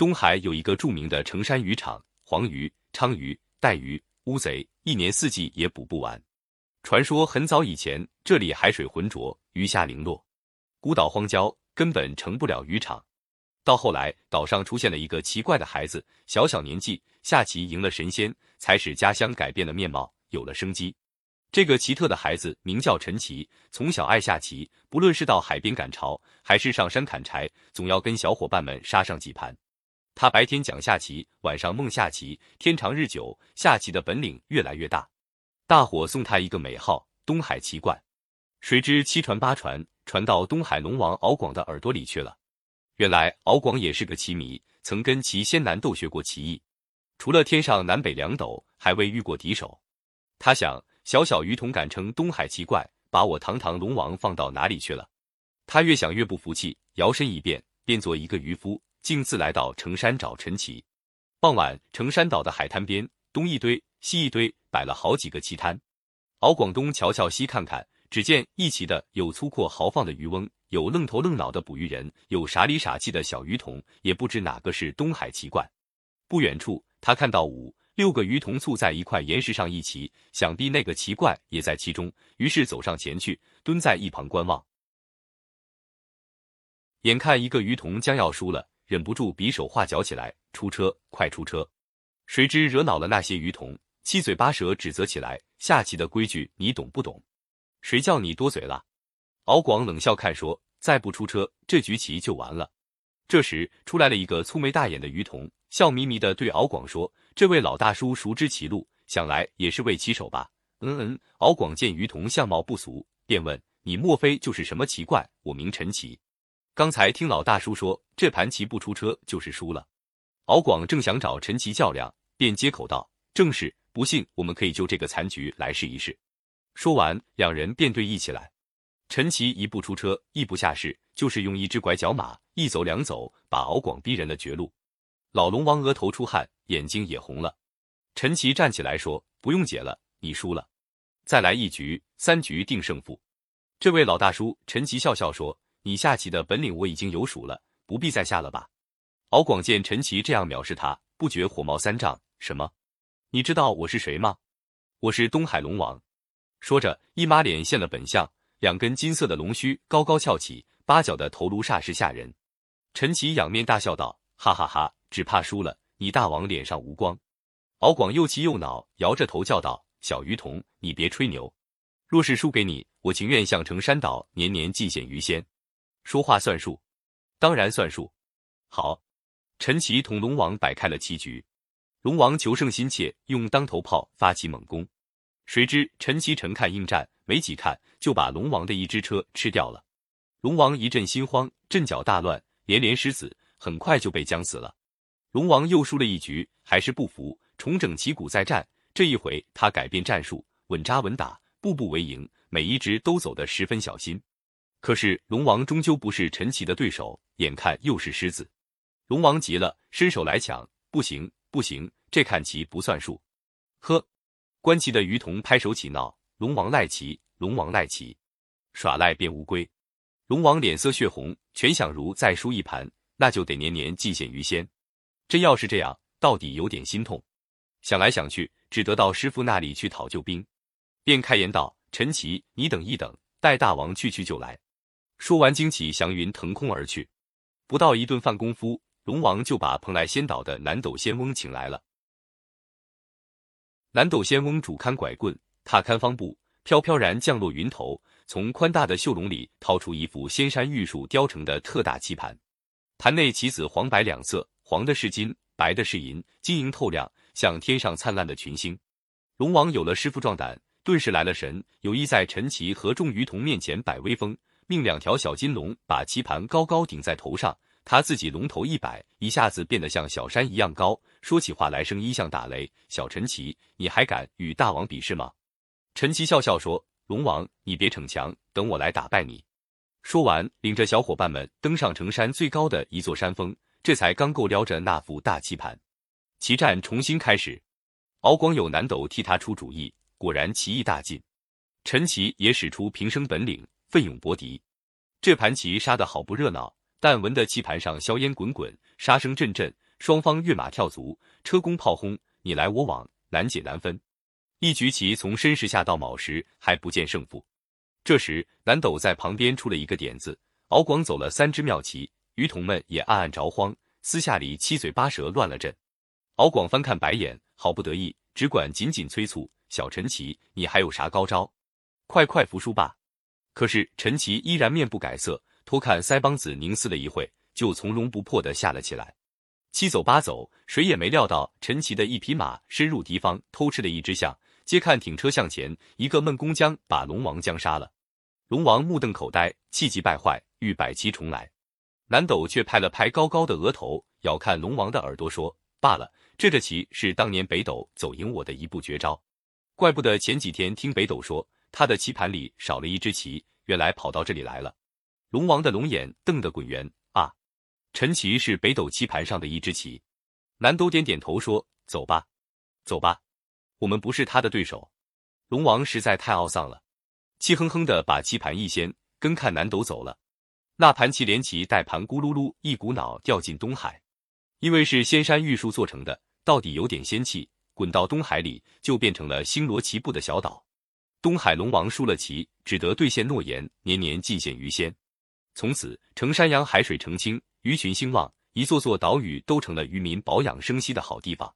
东海有一个著名的成山渔场，黄鱼、鲳鱼、带鱼、乌贼，一年四季也捕不完。传说很早以前，这里海水浑浊，鱼虾零落，孤岛荒郊，根本成不了渔场。到后来，岛上出现了一个奇怪的孩子，小小年纪下棋赢了神仙，才使家乡改变了面貌，有了生机。这个奇特的孩子名叫陈奇，从小爱下棋，不论是到海边赶潮，还是上山砍柴，总要跟小伙伴们杀上几盘。他白天讲下棋，晚上梦下棋，天长日久，下棋的本领越来越大。大伙送他一个美号——东海奇怪。谁知七传八传，传到东海龙王敖广的耳朵里去了。原来敖广也是个棋迷，曾跟齐先南斗学过棋艺，除了天上南北两斗，还未遇过敌手。他想。小小鱼童敢称东海奇怪，把我堂堂龙王放到哪里去了？他越想越不服气，摇身一变，变作一个渔夫，径自来到城山找陈奇。傍晚，城山岛的海滩边，东一堆，西一堆，摆了好几个棋摊。敖广东瞧瞧，西看看，只见一齐的有粗阔豪放的渔翁，有愣头愣脑的捕鱼人，有傻里傻气的小鱼童，也不知哪个是东海奇怪。不远处，他看到五。六个鱼童簇在一块岩石上一齐，想必那个奇怪也在其中，于是走上前去，蹲在一旁观望。眼看一个鱼童将要输了，忍不住比手画脚起来：“出车，快出车！”谁知惹恼了那些鱼童，七嘴八舌指责起来：“下棋的规矩你懂不懂？谁叫你多嘴了？”敖广冷笑看说：“再不出车，这局棋就完了。”这时出来了一个粗眉大眼的鱼童。笑眯眯的对敖广说：“这位老大叔熟知棋路，想来也是位棋手吧？”嗯嗯。敖广见于童相貌不俗，便问：“你莫非就是什么奇怪？我名陈奇，刚才听老大叔说，这盘棋不出车就是输了。”敖广正想找陈奇较量，便接口道：“正是，不信我们可以就这个残局来试一试。”说完，两人便对弈起来。陈奇一步出车，一不下士，就是用一只拐角马，一走两走，把敖广逼人了绝路。老龙王额头出汗，眼睛也红了。陈奇站起来说：“不用解了，你输了，再来一局，三局定胜负。”这位老大叔，陈奇笑笑说：“你下棋的本领我已经有数了，不必再下了吧？”敖广见陈奇这样藐视他，不觉火冒三丈：“什么？你知道我是谁吗？我是东海龙王。”说着，一马脸现了本相，两根金色的龙须高高翘起，八角的头颅煞是吓人。陈奇仰面大笑道：“哈哈哈！”只怕输了，你大王脸上无光。敖广又气又恼，摇着头叫道：“小鱼童，你别吹牛。若是输给你，我情愿向成山岛年年祭献鱼仙。说话算数，当然算数。好。”陈奇同龙王摆开了棋局。龙王求胜心切，用当头炮发起猛攻。谁知陈奇沉看应战，没几看就把龙王的一只车吃掉了。龙王一阵心慌，阵脚大乱，连连失子，很快就被将死了。龙王又输了一局，还是不服，重整旗鼓再战。这一回，他改变战术，稳扎稳打，步步为营，每一只都走得十分小心。可是龙王终究不是陈奇的对手，眼看又是狮子，龙王急了，伸手来抢。不行，不行，这看棋不算数。呵，观棋的鱼童拍手起闹：龙王赖棋，龙王赖棋，耍赖变乌龟。龙王脸色血红，全想如再输一盘，那就得年年祭献鱼仙。真要是这样，到底有点心痛。想来想去，只得到师傅那里去讨救兵，便开言道：“陈奇，你等一等，待大王去去就来。”说完，惊起祥云腾空而去。不到一顿饭功夫，龙王就把蓬莱仙岛的南斗仙翁请来了。南斗仙翁拄看拐棍，踏看方步，飘飘然降落云头，从宽大的袖笼里掏出一副仙山玉树雕成的特大棋盘，盘内棋子黄白两色。黄的是金，白的是银，晶莹透亮，像天上灿烂的群星。龙王有了师傅壮胆，顿时来了神，有意在陈奇和众鱼童面前摆威风，命两条小金龙把棋盘高高顶在头上，他自己龙头一摆，一下子变得像小山一样高，说起话来声音像打雷。小陈奇，你还敢与大王比试吗？陈奇笑笑说：“龙王，你别逞强，等我来打败你。”说完，领着小伙伴们登上城山最高的一座山峰。这才刚够撩着那副大棋盘，棋战重新开始。敖广有南斗替他出主意，果然棋艺大进。陈奇也使出平生本领，奋勇搏敌。这盘棋杀得好不热闹，但闻得棋盘上硝烟滚滚，杀声阵阵，双方跃马跳卒，车攻炮轰，你来我往，难解难分。一局棋从申时下到卯时还不见胜负。这时南斗在旁边出了一个点子，敖广走了三只妙棋，余童们也暗暗着慌，私下里七嘴八舌乱了阵。敖广翻看白眼，好不得意，只管紧紧催促小陈棋，你还有啥高招？快快服输吧！可是陈奇依然面不改色，托看腮帮子凝思了一会，就从容不迫的下了起来。七走八走，谁也没料到陈奇的一匹马深入敌方，偷吃了一只象。接看挺车向前，一个闷弓将把龙王将杀了。龙王目瞪口呆，气急败坏，欲百骑重来。南斗却拍了拍高高的额头，咬看龙王的耳朵，说：“罢了，这这棋是当年北斗走赢我的一步绝招。怪不得前几天听北斗说他的棋盘里少了一只棋，原来跑到这里来了。”龙王的龙眼瞪得滚圆啊！陈棋是北斗棋盘上的一只棋。南斗点点头说：“走吧，走吧。”我们不是他的对手，龙王实在太懊丧了，气哼哼的把棋盘一掀，跟看南斗走了。那盘棋连棋带盘咕噜噜一股脑掉进东海，因为是仙山玉树做成的，到底有点仙气，滚到东海里就变成了星罗棋布的小岛。东海龙王输了棋，只得兑现诺言，年年进献鱼仙。从此，成山阳海水澄清，鱼群兴旺，一座座岛屿都成了渔民保养生息的好地方。